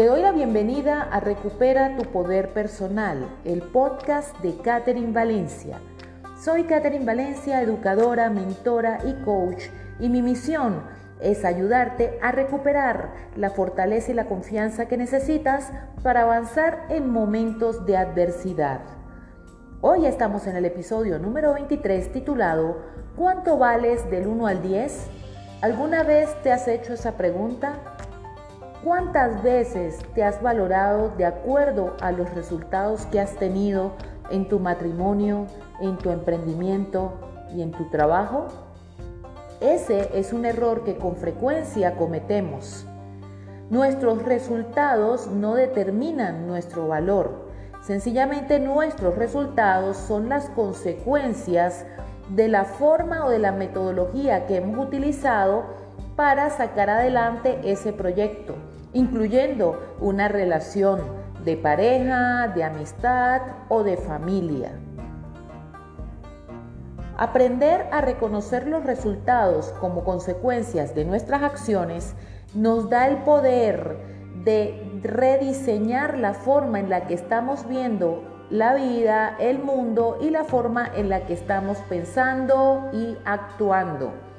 Te doy la bienvenida a Recupera tu Poder Personal, el podcast de Catherine Valencia. Soy Catherine Valencia, educadora, mentora y coach, y mi misión es ayudarte a recuperar la fortaleza y la confianza que necesitas para avanzar en momentos de adversidad. Hoy estamos en el episodio número 23 titulado ¿Cuánto vales del 1 al 10? ¿Alguna vez te has hecho esa pregunta? ¿Cuántas veces te has valorado de acuerdo a los resultados que has tenido en tu matrimonio, en tu emprendimiento y en tu trabajo? Ese es un error que con frecuencia cometemos. Nuestros resultados no determinan nuestro valor. Sencillamente nuestros resultados son las consecuencias de la forma o de la metodología que hemos utilizado para sacar adelante ese proyecto incluyendo una relación de pareja, de amistad o de familia. Aprender a reconocer los resultados como consecuencias de nuestras acciones nos da el poder de rediseñar la forma en la que estamos viendo la vida, el mundo y la forma en la que estamos pensando y actuando.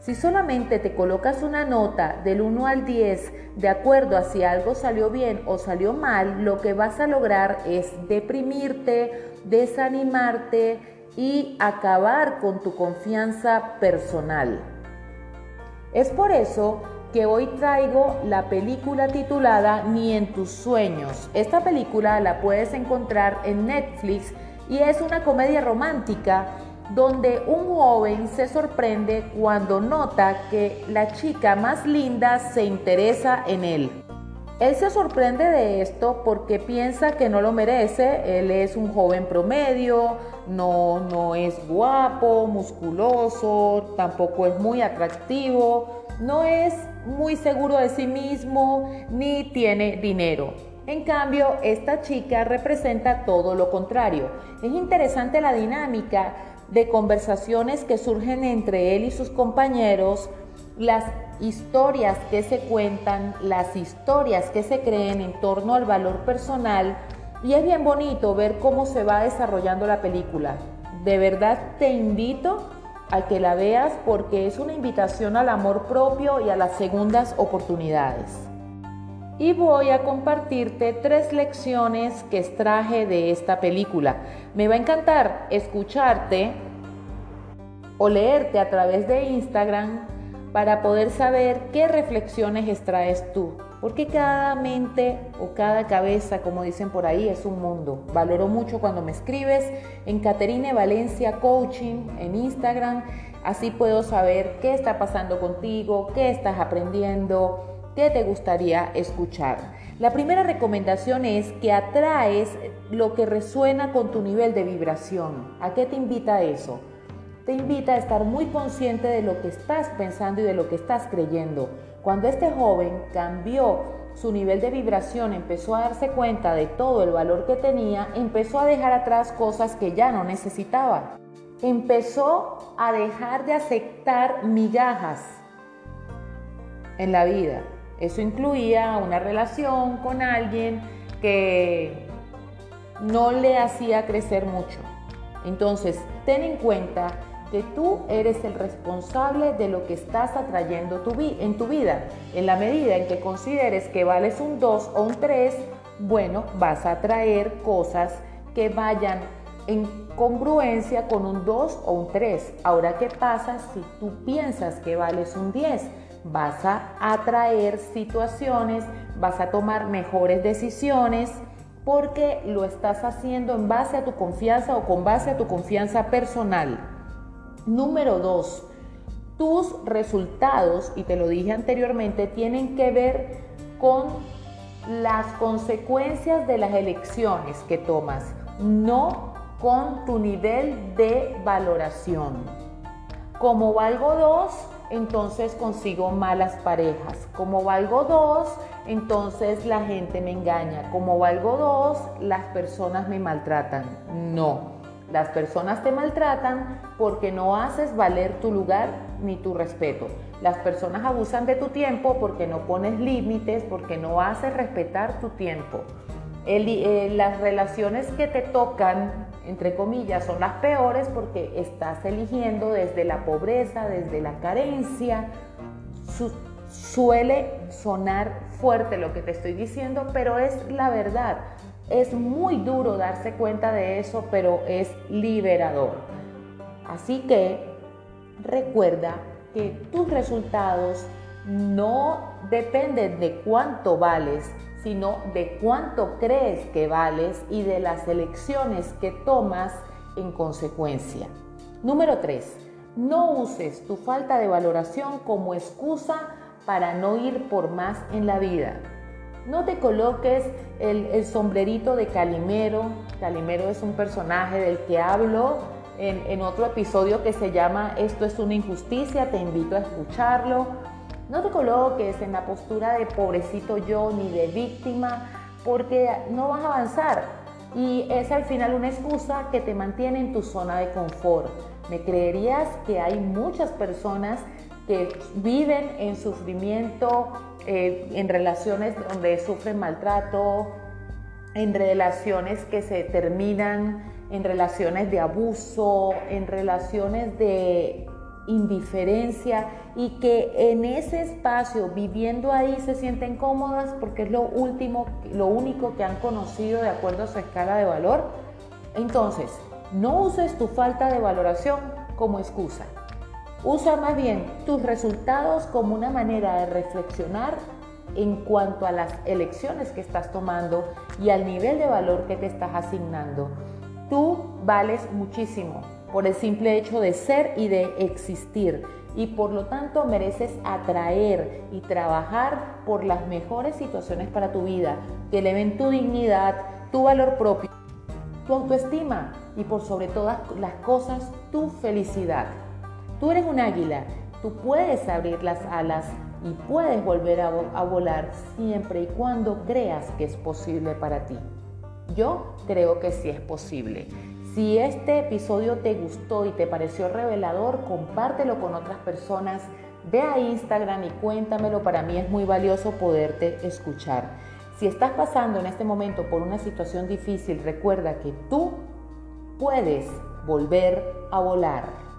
Si solamente te colocas una nota del 1 al 10 de acuerdo a si algo salió bien o salió mal, lo que vas a lograr es deprimirte, desanimarte y acabar con tu confianza personal. Es por eso que hoy traigo la película titulada Ni en tus sueños. Esta película la puedes encontrar en Netflix y es una comedia romántica donde un joven se sorprende cuando nota que la chica más linda se interesa en él. Él se sorprende de esto porque piensa que no lo merece, él es un joven promedio, no, no es guapo, musculoso, tampoco es muy atractivo, no es muy seguro de sí mismo ni tiene dinero. En cambio, esta chica representa todo lo contrario. Es interesante la dinámica de conversaciones que surgen entre él y sus compañeros, las historias que se cuentan, las historias que se creen en torno al valor personal y es bien bonito ver cómo se va desarrollando la película. De verdad te invito a que la veas porque es una invitación al amor propio y a las segundas oportunidades y voy a compartirte tres lecciones que extraje de esta película. Me va a encantar escucharte o leerte a través de Instagram para poder saber qué reflexiones extraes tú. Porque cada mente o cada cabeza, como dicen por ahí, es un mundo. Valoro mucho cuando me escribes en Caterine Valencia Coaching en Instagram. Así puedo saber qué está pasando contigo, qué estás aprendiendo, ¿Qué te gustaría escuchar? La primera recomendación es que atraes lo que resuena con tu nivel de vibración. ¿A qué te invita eso? Te invita a estar muy consciente de lo que estás pensando y de lo que estás creyendo. Cuando este joven cambió su nivel de vibración, empezó a darse cuenta de todo el valor que tenía, empezó a dejar atrás cosas que ya no necesitaba. Empezó a dejar de aceptar migajas en la vida. Eso incluía una relación con alguien que no le hacía crecer mucho. Entonces, ten en cuenta que tú eres el responsable de lo que estás atrayendo en tu vida. En la medida en que consideres que vales un 2 o un 3, bueno, vas a atraer cosas que vayan en congruencia con un 2 o un 3. Ahora, ¿qué pasa si tú piensas que vales un 10? Vas a atraer situaciones, vas a tomar mejores decisiones porque lo estás haciendo en base a tu confianza o con base a tu confianza personal. Número dos, tus resultados, y te lo dije anteriormente, tienen que ver con las consecuencias de las elecciones que tomas, no con tu nivel de valoración. Como valgo dos, entonces consigo malas parejas. Como valgo dos, entonces la gente me engaña. Como valgo dos, las personas me maltratan. No. Las personas te maltratan porque no haces valer tu lugar ni tu respeto. Las personas abusan de tu tiempo porque no pones límites, porque no haces respetar tu tiempo. Eh, las relaciones que te tocan, entre comillas, son las peores porque estás eligiendo desde la pobreza, desde la carencia. suele sonar fuerte lo que te estoy diciendo, pero es la verdad. Es muy duro darse cuenta de eso, pero es liberador. Así que recuerda que tus resultados no dependen de cuánto vales, sino de cuánto crees que vales y de las elecciones que tomas en consecuencia. Número 3. No uses tu falta de valoración como excusa para no ir por más en la vida. No te coloques el, sombrerito de Calimero. Calimero es un personaje del que hablo en, en otro episodio que se llama Esto es una injusticia, te invito a escucharlo no te coloques en la postura de pobrecito yo ni de víctima porque no vas a avanzar y es al final una excusa que te mantiene en tu zona de confort. ¿Me creerías que hay muchas personas que viven en sufrimiento, eh, en relaciones donde sufren maltrato, en relaciones que se terminan, en relaciones de abuso, en relaciones de indiferencia y que en ese espacio, viviendo ahí, se sienten cómodas porque es lo último, lo único que han conocido de acuerdo a su escala de valor. Entonces, no uses tu falta de valoración como excusa. Usa más bien tus resultados como una manera de reflexionar en cuanto a las elecciones que estás tomando y al nivel de valor que te estás asignando. Tú vales muchísimo por el simple hecho de ser y de existir y por lo tanto mereces atraer y trabajar por las mejores situaciones para tu vida que eleven tu dignidad, tu valor propio, tu autoestima y por sobre todas las cosas tu felicidad. Tú eres un águila, tú puedes abrir las alas y puedes volver a, a volar siempre y cuando creas que es posible para ti. Yo creo que sí es posible. Si este episodio te gustó y te pareció revelador, compártelo con otras personas. Ve a Instagram y cuéntamelo, para mí es muy valioso poderte escuchar. Si estás pasando en este momento por una situación difícil, recuerda que tú puedes volver a volar.